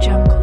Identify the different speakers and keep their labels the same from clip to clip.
Speaker 1: Jungle.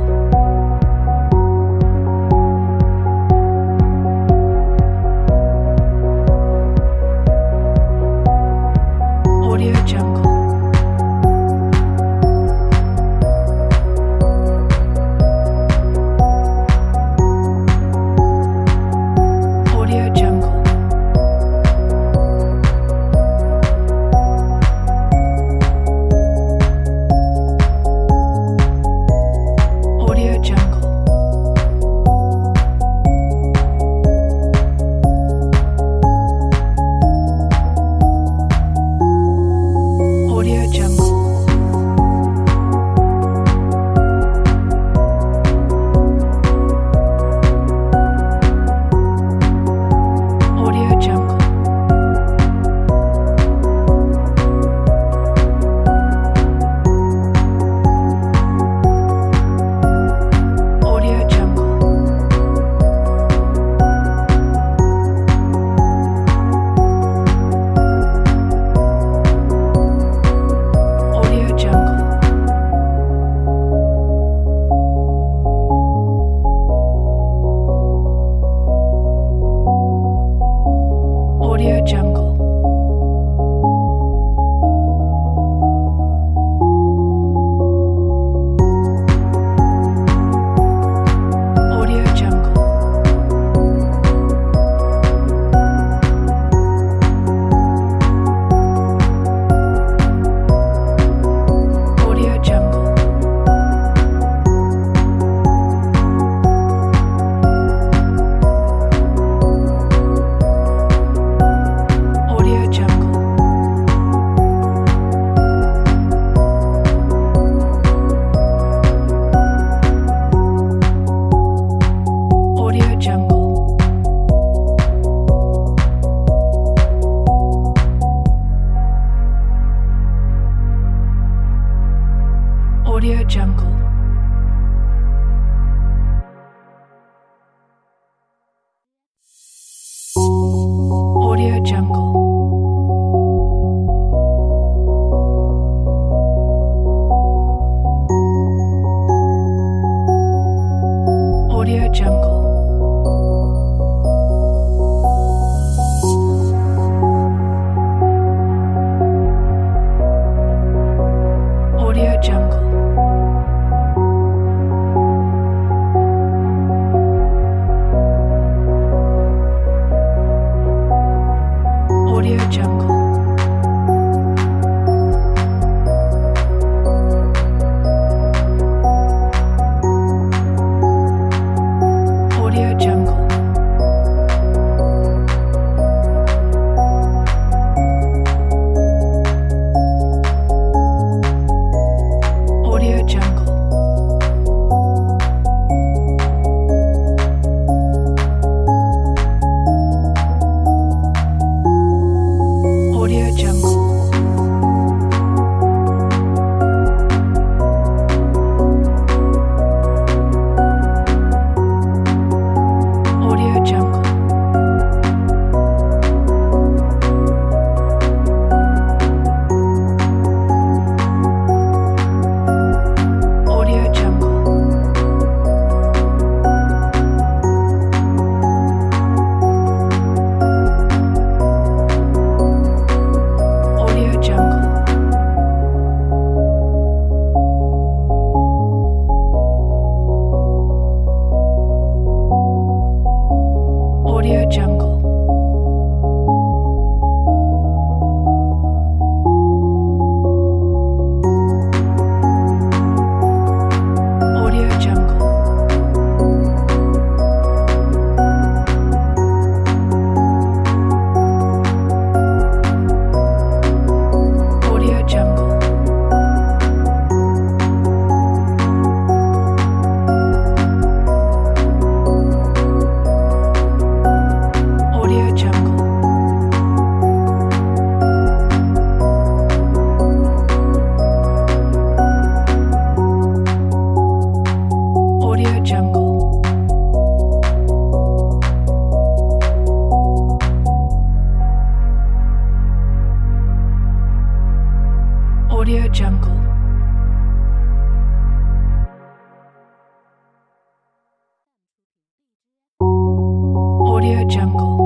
Speaker 1: Audio Jungle.